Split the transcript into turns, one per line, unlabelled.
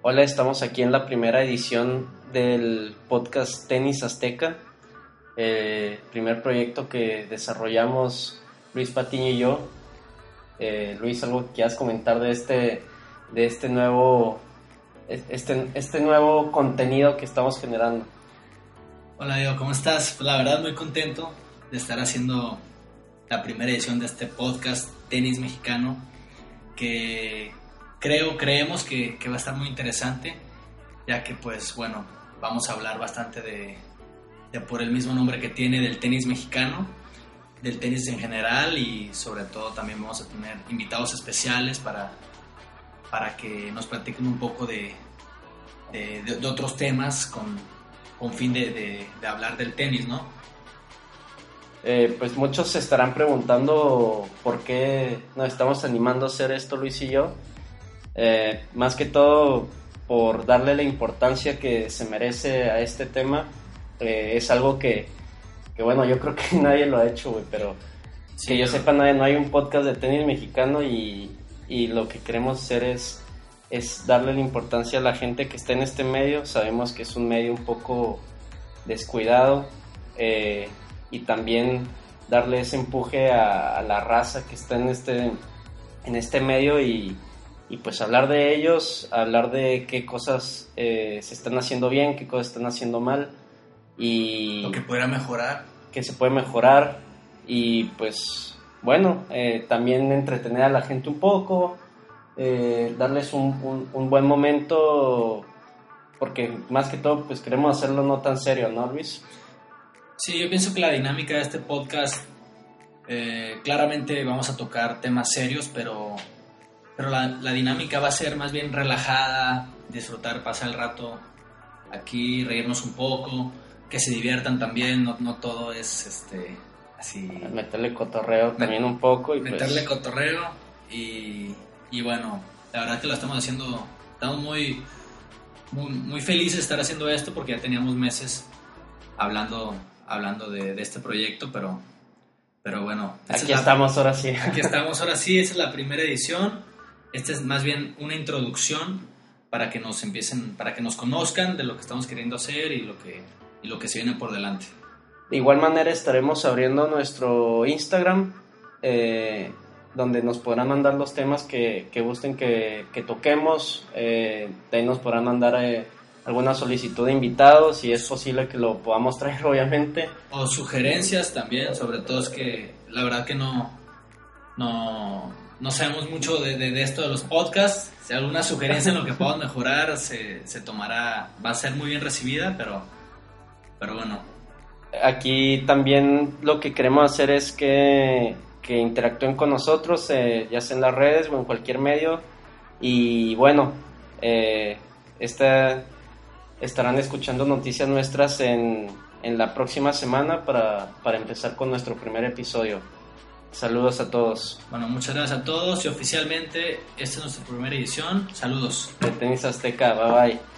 Hola, estamos aquí en la primera edición del podcast Tenis Azteca, eh, primer proyecto que desarrollamos Luis Patiño y yo. Eh, Luis, algo que quieras comentar de este, de este nuevo, este, este nuevo contenido que estamos generando.
Hola Diego, ¿cómo estás? Pues la verdad muy contento de estar haciendo la primera edición de este podcast Tenis Mexicano que creo, creemos que, va a estar muy interesante, ya que pues bueno, vamos a hablar bastante de, por el mismo nombre que tiene del tenis mexicano, del tenis en general y sobre todo también vamos a tener invitados especiales para, para que nos platiquen un poco de, de, otros temas con, con fin de, hablar del tenis, ¿no?
Eh, pues muchos se estarán preguntando por qué nos estamos animando a hacer esto Luis y yo. Eh, más que todo por darle la importancia que se merece a este tema. Eh, es algo que, bueno, yo creo que nadie lo ha hecho, güey, pero que yo sepa, no hay, no hay un podcast de tenis mexicano y, lo que queremos hacer es, es darle la importancia a la gente que está en este medio. Sabemos que es un medio un poco descuidado eh, y también darle ese empuje a, a, la raza que está en este, en este medio y, y pues hablar de ellos, hablar de qué cosas eh, se están haciendo bien, qué cosas están haciendo mal y...
Lo que pudiera mejorar.
Que se puede mejorar y pues bueno, eh, también entretener a la gente un poco, eh, darles un, un, buen momento porque más que todo pues queremos hacerlo no tan serio, ¿no Luis?
Sí, yo pienso que la dinámica de este podcast, claramente vamos a tocar temas serios, pero pero la, la, dinámica va a ser más bien relajada, disfrutar, pasar el rato aquí, reírnos un poco, que se diviertan también, no, no todo es este así...
Meterle cotorreo también un poco.
Y pues meterle cotorreo y, y, bueno, la verdad que lo estamos haciendo, estamos muy, muy, muy felices de estar haciendo esto porque ya teníamos meses hablando, hablando de, de este proyecto, pero, pero bueno.
Aquí estamos ahora sí.
Aquí estamos ahora sí, esa es la primera edición. Esta es más bien una introducción para que nos empiecen, para que nos conozcan de lo que estamos queriendo hacer y lo que, y lo que se viene por delante.
De igual manera estaremos abriendo nuestro Instagram, eh, donde nos podrán mandar los temas que, que gusten que, que toquemos. Eh, de ahí nos podrán mandar eh, alguna solicitud de invitados, si es posible que lo podamos traer, obviamente.
O sugerencias también, sobre todo es que la verdad que no, no, no sabemos mucho de, esto de los podcasts. Si alguna sugerencia en lo que podamos mejorar se, se, tomará, va a ser muy bien recibida, pero, pero bueno.
Aquí también lo que queremos hacer es que, que interactúen con nosotros, eh, ya sea en las redes o en cualquier medio. Y bueno, eh, estarán escuchando noticias nuestras en, en la próxima semana para, para empezar con nuestro primer episodio. Saludos a todos.
Bueno, muchas gracias a todos y oficialmente esta es nuestra primera edición. Saludos.
De Tenis Azteca, bye bye.